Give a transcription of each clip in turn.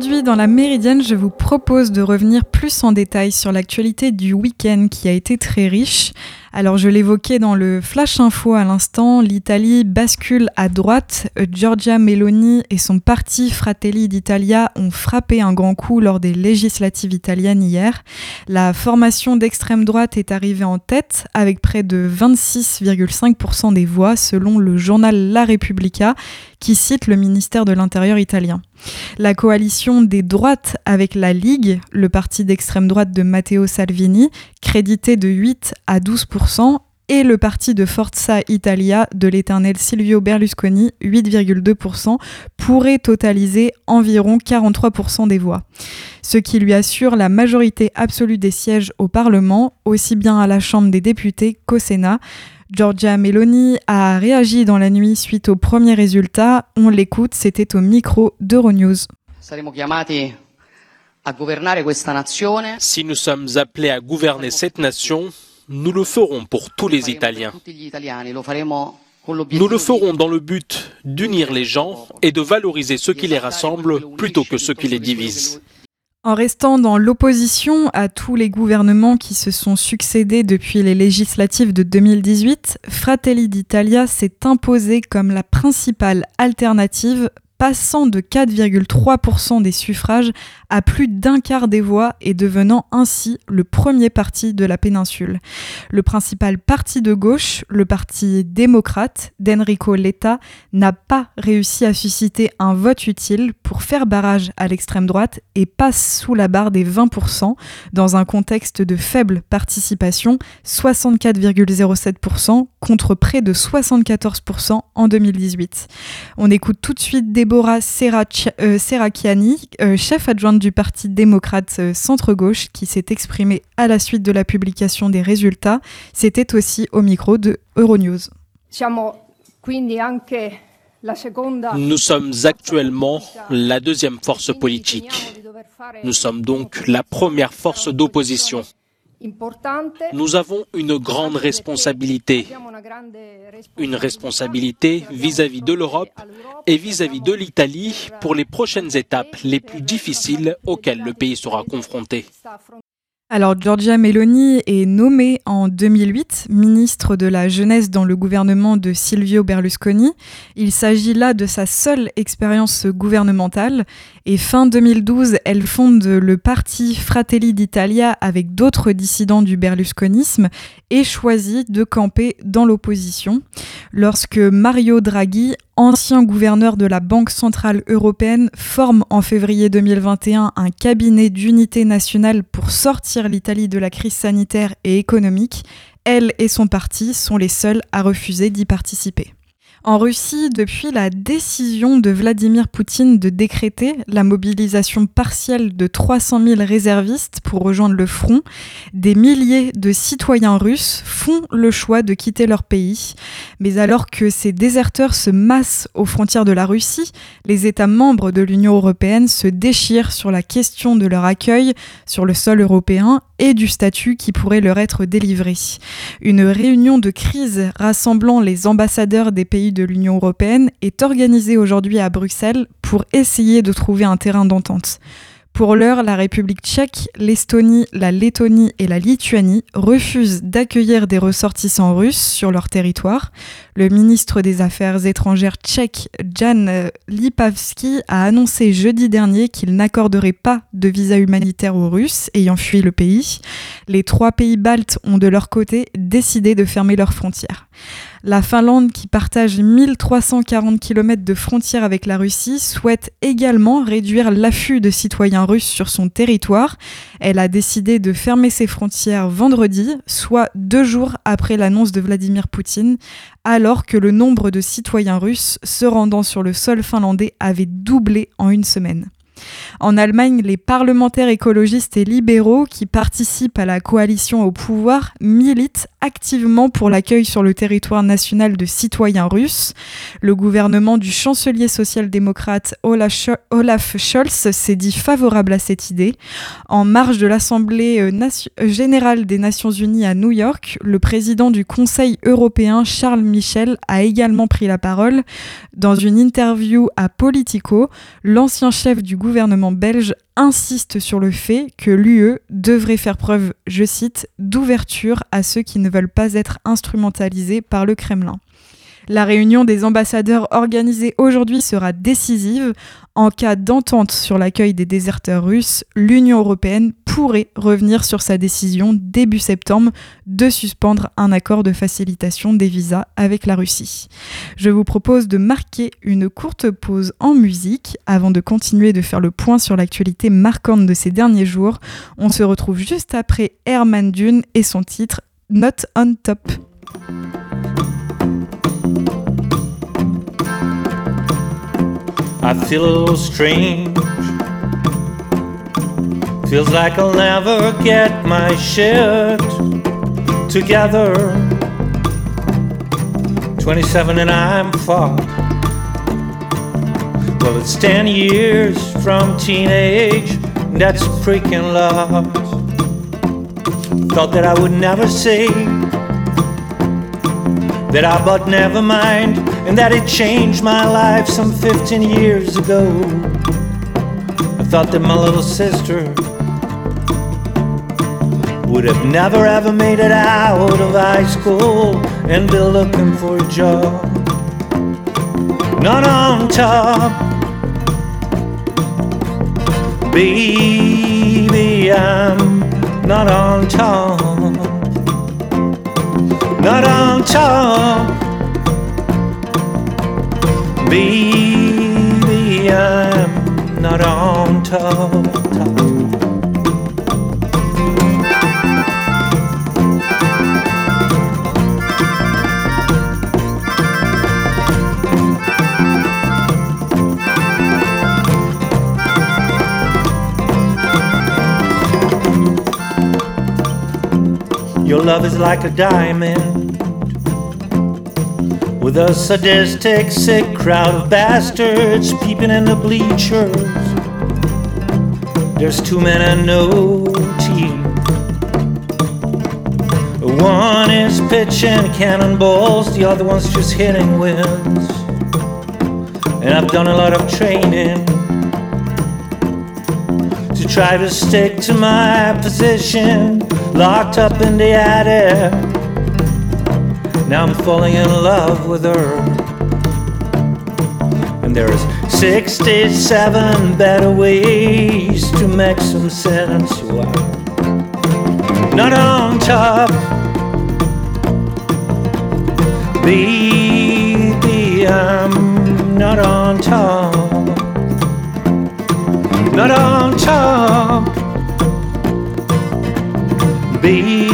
Aujourd'hui, dans la Méridienne, je vous propose de revenir plus en détail sur l'actualité du week-end qui a été très riche. Alors je l'évoquais dans le Flash Info à l'instant, l'Italie bascule à droite. Giorgia Meloni et son parti Fratelli d'Italia ont frappé un grand coup lors des législatives italiennes hier. La formation d'extrême droite est arrivée en tête avec près de 26,5% des voix selon le journal La Repubblica qui cite le ministère de l'Intérieur italien. La coalition des droites avec la Ligue, le parti d'extrême droite de Matteo Salvini, crédité de 8 à 12% et le parti de Forza Italia de l'éternel Silvio Berlusconi, 8,2%, pourrait totaliser environ 43% des voix. Ce qui lui assure la majorité absolue des sièges au Parlement, aussi bien à la Chambre des députés qu'au Sénat. Giorgia Meloni a réagi dans la nuit suite aux premiers résultats. On l'écoute, c'était au micro d'Euronews. Si nous sommes appelés à gouverner cette nation, nous le ferons pour tous les Italiens. Nous le ferons dans le but d'unir les gens et de valoriser ce qui les rassemble plutôt que ce qui les divise. En restant dans l'opposition à tous les gouvernements qui se sont succédés depuis les législatives de 2018, Fratelli d'Italia s'est imposé comme la principale alternative passant de 4,3% des suffrages à plus d'un quart des voix et devenant ainsi le premier parti de la péninsule. Le principal parti de gauche, le parti démocrate d'Enrico Letta, n'a pas réussi à susciter un vote utile pour faire barrage à l'extrême droite et passe sous la barre des 20% dans un contexte de faible participation, 64,07% contre près de 74% en 2018. On écoute tout de suite des Deborah euh, Serracchiani, euh, chef adjointe du Parti démocrate euh, centre-gauche, qui s'est exprimée à la suite de la publication des résultats. C'était aussi au micro de Euronews. Nous sommes actuellement la deuxième force politique. Nous sommes donc la première force d'opposition. Nous avons une grande responsabilité, une responsabilité vis-à-vis de l'Europe et vis-à-vis de l'Italie pour les prochaines étapes les plus difficiles auxquelles le pays sera confronté. Alors Giorgia Meloni est nommée en 2008 ministre de la jeunesse dans le gouvernement de Silvio Berlusconi. Il s'agit là de sa seule expérience gouvernementale et fin 2012, elle fonde le parti Fratelli d'Italia avec d'autres dissidents du berlusconisme et choisit de camper dans l'opposition. Lorsque Mario Draghi, ancien gouverneur de la Banque centrale européenne, forme en février 2021 un cabinet d'unité nationale pour sortir l'Italie de la crise sanitaire et économique, elle et son parti sont les seuls à refuser d'y participer. En Russie, depuis la décision de Vladimir Poutine de décréter la mobilisation partielle de 300 000 réservistes pour rejoindre le front, des milliers de citoyens russes font le choix de quitter leur pays. Mais alors que ces déserteurs se massent aux frontières de la Russie, les États membres de l'Union européenne se déchirent sur la question de leur accueil sur le sol européen et du statut qui pourrait leur être délivré. Une réunion de crise rassemblant les ambassadeurs des pays de l'Union européenne est organisée aujourd'hui à Bruxelles pour essayer de trouver un terrain d'entente. Pour l'heure, la République tchèque, l'Estonie, la Lettonie et la Lituanie refusent d'accueillir des ressortissants russes sur leur territoire. Le ministre des Affaires étrangères tchèque, Jan Lipavsky, a annoncé jeudi dernier qu'il n'accorderait pas de visa humanitaire aux Russes ayant fui le pays. Les trois pays baltes ont de leur côté décidé de fermer leurs frontières. La Finlande, qui partage 1340 km de frontière avec la Russie, souhaite également réduire l'afflux de citoyens russes sur son territoire. Elle a décidé de fermer ses frontières vendredi, soit deux jours après l'annonce de Vladimir Poutine, alors que le nombre de citoyens russes se rendant sur le sol finlandais avait doublé en une semaine. En Allemagne, les parlementaires écologistes et libéraux qui participent à la coalition au pouvoir militent activement pour l'accueil sur le territoire national de citoyens russes. Le gouvernement du chancelier social-démocrate Olaf Scholz s'est dit favorable à cette idée. En marge de l'Assemblée euh, euh, générale des Nations unies à New York, le président du Conseil européen Charles Michel a également pris la parole. Dans une interview à Politico, l'ancien chef du gouvernement belge insiste sur le fait que l'UE devrait faire preuve, je cite, d'ouverture à ceux qui ne veulent pas être instrumentalisés par le Kremlin. La réunion des ambassadeurs organisée aujourd'hui sera décisive. En cas d'entente sur l'accueil des déserteurs russes, l'Union européenne pourrait revenir sur sa décision début septembre de suspendre un accord de facilitation des visas avec la Russie. Je vous propose de marquer une courte pause en musique avant de continuer de faire le point sur l'actualité marquante de ces derniers jours. On se retrouve juste après Herman Dune et son titre Not on Top. I feel a little strange. Feels like I'll never get my shit together. 27 and I'm fucked. Well, it's 10 years from teenage, that's freaking love. Thought that I would never say that I but never mind, and that it changed my life some 15 years ago. I thought that my little sister would have never ever made it out of high school and be looking for a job. Not on top, baby, I'm not on top not on top. Baby, I'm not on top. Your love is like a diamond with a sadistic, sick crowd of bastards peeping in the bleachers. There's two men and no team. One is pitching cannonballs, the other one's just hitting wins. And I've done a lot of training to try to stick to my position locked up in the attic. Now I'm falling in love with her. And there's 67 better ways to make some sense. Well, not on top. Baby, I'm um, not on top. Not on top. Baby,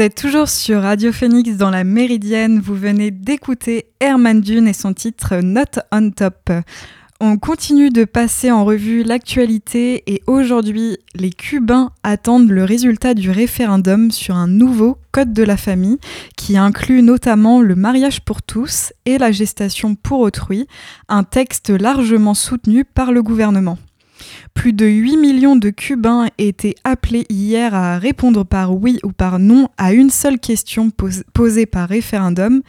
Vous êtes toujours sur Radio Phoenix dans la Méridienne. Vous venez d'écouter Herman Dune et son titre Not on Top. On continue de passer en revue l'actualité et aujourd'hui, les Cubains attendent le résultat du référendum sur un nouveau Code de la famille qui inclut notamment le mariage pour tous et la gestation pour autrui, un texte largement soutenu par le gouvernement. Plus de 8 millions de Cubains étaient appelés hier à répondre par oui ou par non à une seule question posée par référendum.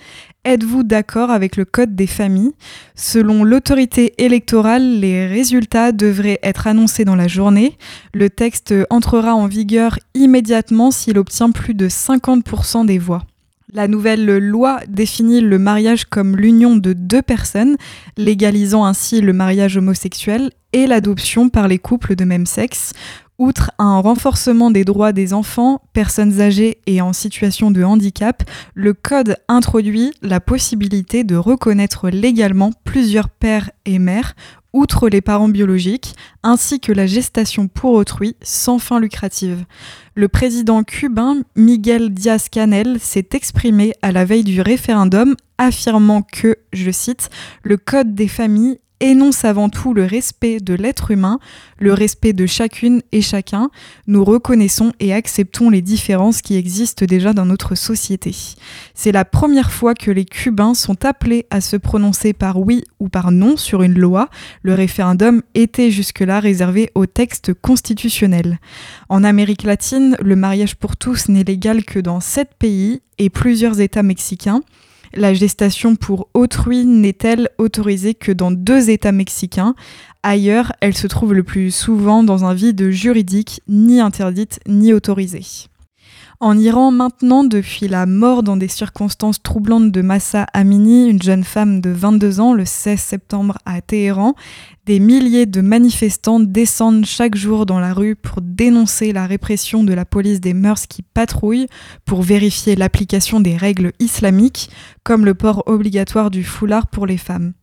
Êtes-vous d'accord avec le Code des familles? Selon l'autorité électorale, les résultats devraient être annoncés dans la journée. Le texte entrera en vigueur immédiatement s'il obtient plus de 50% des voix. La nouvelle loi définit le mariage comme l'union de deux personnes, légalisant ainsi le mariage homosexuel et l'adoption par les couples de même sexe. Outre un renforcement des droits des enfants, personnes âgées et en situation de handicap, le Code introduit la possibilité de reconnaître légalement plusieurs pères et mères outre les parents biologiques, ainsi que la gestation pour autrui sans fin lucrative. Le président cubain Miguel Díaz-Canel s'est exprimé à la veille du référendum affirmant que, je cite, le Code des familles énonce avant tout le respect de l'être humain, le respect de chacune et chacun. Nous reconnaissons et acceptons les différences qui existent déjà dans notre société. C'est la première fois que les Cubains sont appelés à se prononcer par oui ou par non sur une loi. Le référendum était jusque-là réservé au texte constitutionnel. En Amérique latine, le mariage pour tous n'est légal que dans sept pays et plusieurs États mexicains. La gestation pour autrui n'est-elle autorisée que dans deux États mexicains? Ailleurs, elle se trouve le plus souvent dans un vide juridique, ni interdite ni autorisée. En Iran, maintenant, depuis la mort dans des circonstances troublantes de Massa Amini, une jeune femme de 22 ans, le 16 septembre à Téhéran, des milliers de manifestants descendent chaque jour dans la rue pour dénoncer la répression de la police des mœurs qui patrouille, pour vérifier l'application des règles islamiques, comme le port obligatoire du foulard pour les femmes.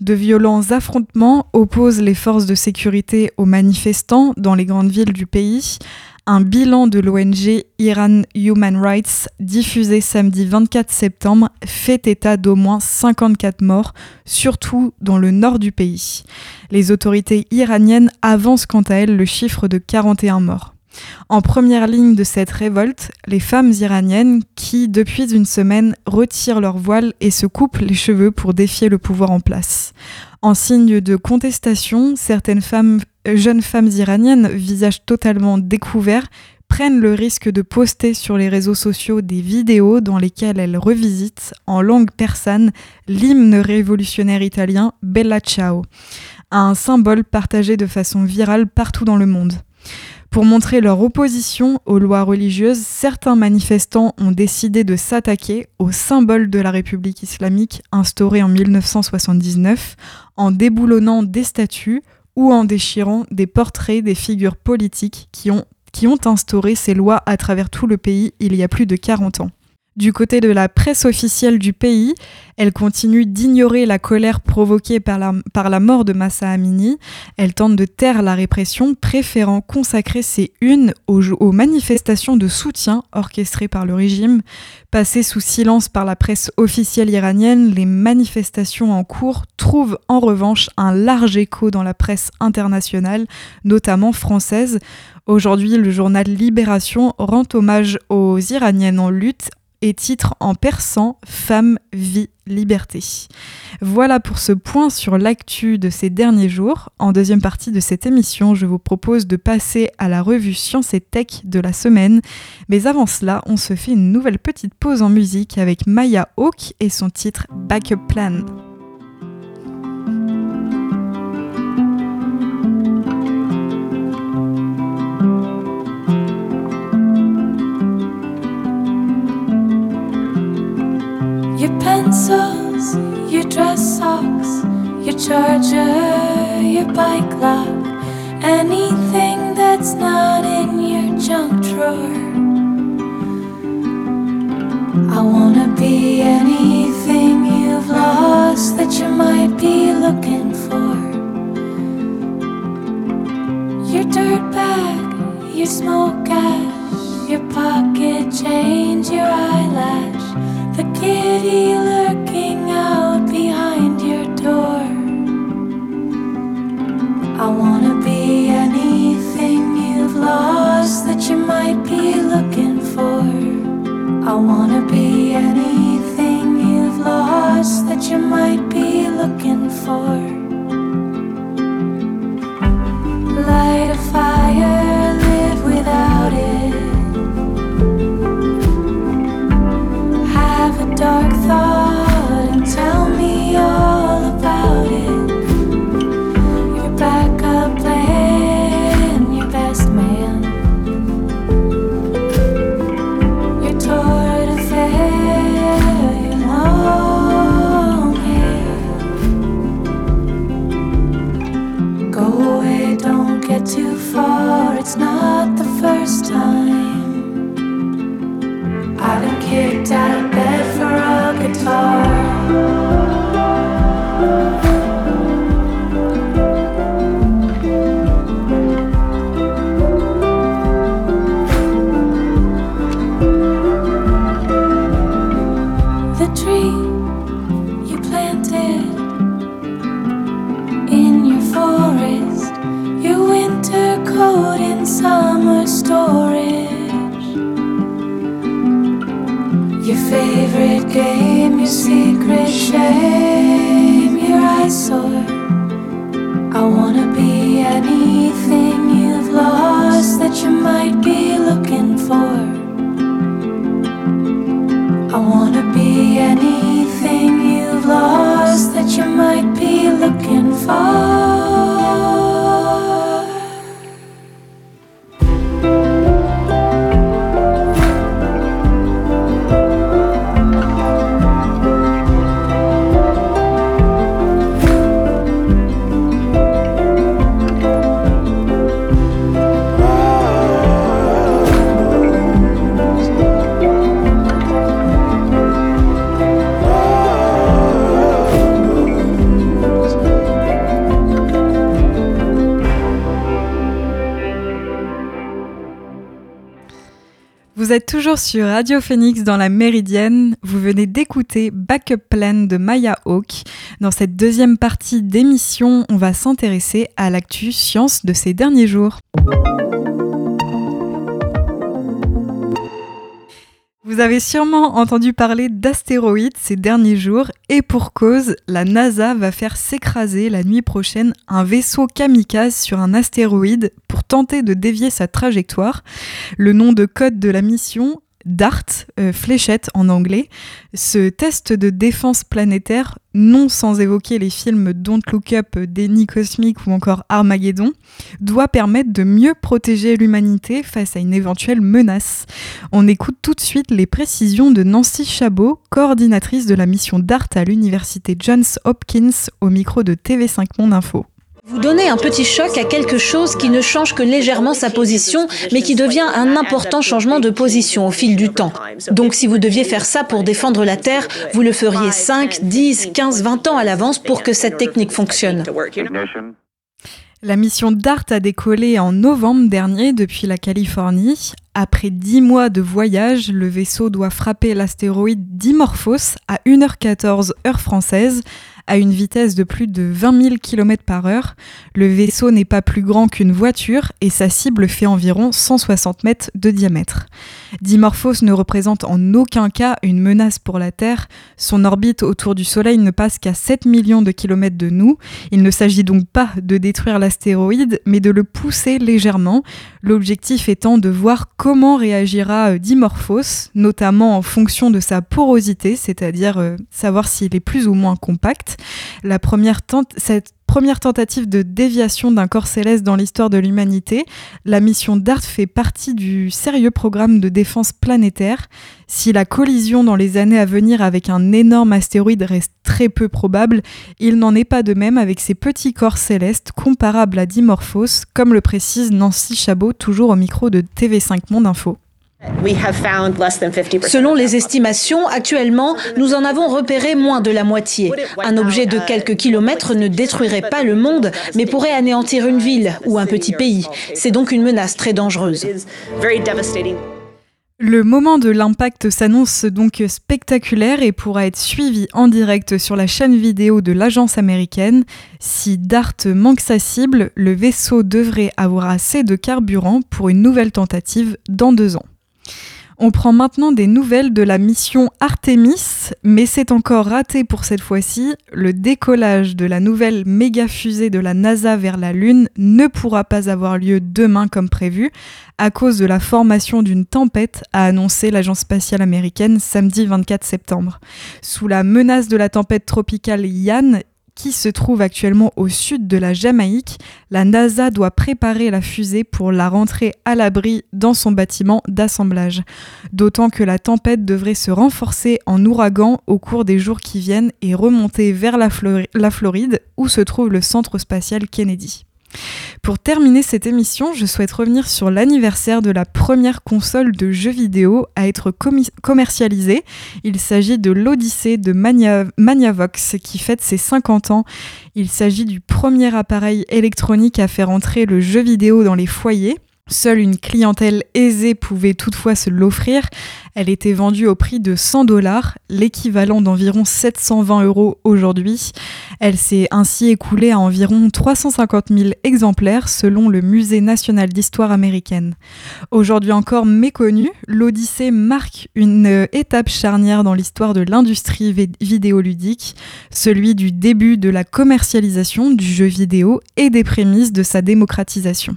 De violents affrontements opposent les forces de sécurité aux manifestants dans les grandes villes du pays, un bilan de l'ONG Iran Human Rights, diffusé samedi 24 septembre, fait état d'au moins 54 morts, surtout dans le nord du pays. Les autorités iraniennes avancent quant à elles le chiffre de 41 morts. En première ligne de cette révolte, les femmes iraniennes qui, depuis une semaine, retirent leur voile et se coupent les cheveux pour défier le pouvoir en place. En signe de contestation, certaines euh, jeunes femmes iraniennes, visage totalement découvert, prennent le risque de poster sur les réseaux sociaux des vidéos dans lesquelles elles revisitent, en langue persane, l'hymne révolutionnaire italien Bella Ciao, un symbole partagé de façon virale partout dans le monde. Pour montrer leur opposition aux lois religieuses, certains manifestants ont décidé de s'attaquer au symbole de la République islamique instauré en 1979 en déboulonnant des statues ou en déchirant des portraits des figures politiques qui ont, qui ont instauré ces lois à travers tout le pays il y a plus de 40 ans. Du côté de la presse officielle du pays, elle continue d'ignorer la colère provoquée par la, mort de Massa Amini. Elle tente de taire la répression, préférant consacrer ses unes aux, aux, manifestations de soutien orchestrées par le régime. Passées sous silence par la presse officielle iranienne, les manifestations en cours trouvent en revanche un large écho dans la presse internationale, notamment française. Aujourd'hui, le journal Libération rend hommage aux Iraniennes en lutte et titre en persan Femme, vie, liberté. Voilà pour ce point sur l'actu de ces derniers jours. En deuxième partie de cette émission, je vous propose de passer à la revue Science et Tech de la semaine. Mais avant cela, on se fait une nouvelle petite pause en musique avec Maya Hawk et son titre Backup Plan. Pencils, your dress socks, your charger, your bike lock, anything that's not in your junk drawer. any Vous êtes toujours sur Radio Phoenix dans la Méridienne. Vous venez d'écouter Backup Plan de Maya Hawk. Dans cette deuxième partie d'émission, on va s'intéresser à l'actu science de ces derniers jours. Vous avez sûrement entendu parler d'astéroïdes ces derniers jours et pour cause, la NASA va faire s'écraser la nuit prochaine un vaisseau kamikaze sur un astéroïde pour tenter de dévier sa trajectoire. Le nom de code de la mission DART, euh, fléchette en anglais. Ce test de défense planétaire, non sans évoquer les films Don't Look Up, Déni Cosmique ou encore Armageddon, doit permettre de mieux protéger l'humanité face à une éventuelle menace. On écoute tout de suite les précisions de Nancy Chabot, coordinatrice de la mission DART à l'université Johns Hopkins au micro de TV5 Monde Info. Vous donnez un petit choc à quelque chose qui ne change que légèrement sa position, mais qui devient un important changement de position au fil du temps. Donc si vous deviez faire ça pour défendre la Terre, vous le feriez 5, 10, 15, 20 ans à l'avance pour que cette technique fonctionne. La mission DART a décollé en novembre dernier depuis la Californie. Après 10 mois de voyage, le vaisseau doit frapper l'astéroïde Dimorphos à 1h14 heure française à une vitesse de plus de 20 000 km par heure. Le vaisseau n'est pas plus grand qu'une voiture et sa cible fait environ 160 mètres de diamètre. Dimorphos ne représente en aucun cas une menace pour la Terre. Son orbite autour du Soleil ne passe qu'à 7 millions de kilomètres de nous. Il ne s'agit donc pas de détruire l'astéroïde, mais de le pousser légèrement. L'objectif étant de voir comment réagira euh, Dimorphos, notamment en fonction de sa porosité, c'est-à-dire euh, savoir s'il est plus ou moins compact. La première cette première tentative de déviation d'un corps céleste dans l'histoire de l'humanité, la mission DART fait partie du sérieux programme de défense planétaire. Si la collision dans les années à venir avec un énorme astéroïde reste très peu probable, il n'en est pas de même avec ces petits corps célestes comparables à Dimorphos, comme le précise Nancy Chabot, toujours au micro de TV5 Monde Info. Selon les estimations, actuellement, nous en avons repéré moins de la moitié. Un objet de quelques kilomètres ne détruirait pas le monde, mais pourrait anéantir une ville ou un petit pays. C'est donc une menace très dangereuse. Le moment de l'impact s'annonce donc spectaculaire et pourra être suivi en direct sur la chaîne vidéo de l'agence américaine. Si DART manque sa cible, le vaisseau devrait avoir assez de carburant pour une nouvelle tentative dans deux ans. On prend maintenant des nouvelles de la mission Artemis, mais c'est encore raté pour cette fois-ci. Le décollage de la nouvelle méga fusée de la NASA vers la Lune ne pourra pas avoir lieu demain comme prévu à cause de la formation d'une tempête, a annoncé l'agence spatiale américaine samedi 24 septembre. Sous la menace de la tempête tropicale Yann, qui se trouve actuellement au sud de la Jamaïque, la NASA doit préparer la fusée pour la rentrer à l'abri dans son bâtiment d'assemblage. D'autant que la tempête devrait se renforcer en ouragan au cours des jours qui viennent et remonter vers la, Floride où se trouve le centre spatial Kennedy. Pour terminer cette émission, je souhaite revenir sur l'anniversaire de la première console de jeux vidéo à être commercialisée. Il s'agit de l'Odyssée de Maniavox qui fête ses 50 ans. Il s'agit du premier appareil électronique à faire entrer le jeu vidéo dans les foyers. Seule une clientèle aisée pouvait toutefois se l'offrir. Elle était vendue au prix de 100 dollars, l'équivalent d'environ 720 euros aujourd'hui. Elle s'est ainsi écoulée à environ 350 000 exemplaires selon le Musée national d'histoire américaine. Aujourd'hui encore méconnue, l'Odyssée marque une étape charnière dans l'histoire de l'industrie vidéoludique, celui du début de la commercialisation du jeu vidéo et des prémices de sa démocratisation.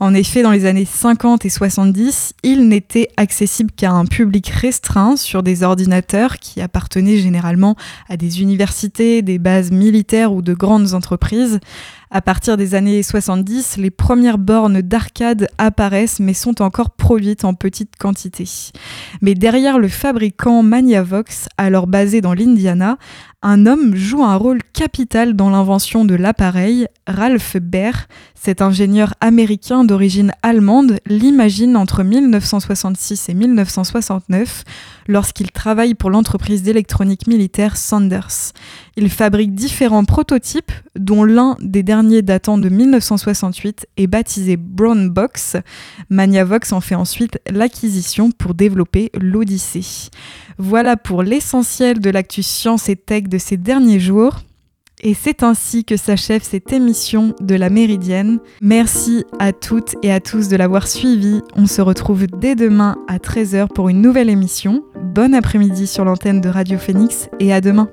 En effet, dans les années 50 et 70, il n'était accessible qu'à un public restreint sur des ordinateurs qui appartenaient généralement à des universités, des bases militaires ou de grandes entreprises. À partir des années 70, les premières bornes d'arcade apparaissent mais sont encore produites en petite quantité. Mais derrière le fabricant Magnavox, alors basé dans l'Indiana, un homme joue un rôle capital dans l'invention de l'appareil. Ralph Baer, cet ingénieur américain d'origine allemande, l'imagine entre 1966 et 1969 lorsqu'il travaille pour l'entreprise d'électronique militaire Sanders. Il fabrique différents prototypes, dont l'un des derniers datant de 1968 est baptisé Brown Box. Magnavox en fait ensuite l'acquisition pour développer l'Odyssée. Voilà pour l'essentiel de l'actu science et tech de ces derniers jours. Et c'est ainsi que s'achève cette émission de la Méridienne. Merci à toutes et à tous de l'avoir suivi. On se retrouve dès demain à 13h pour une nouvelle émission. Bon après-midi sur l'antenne de Radio Phoenix et à demain.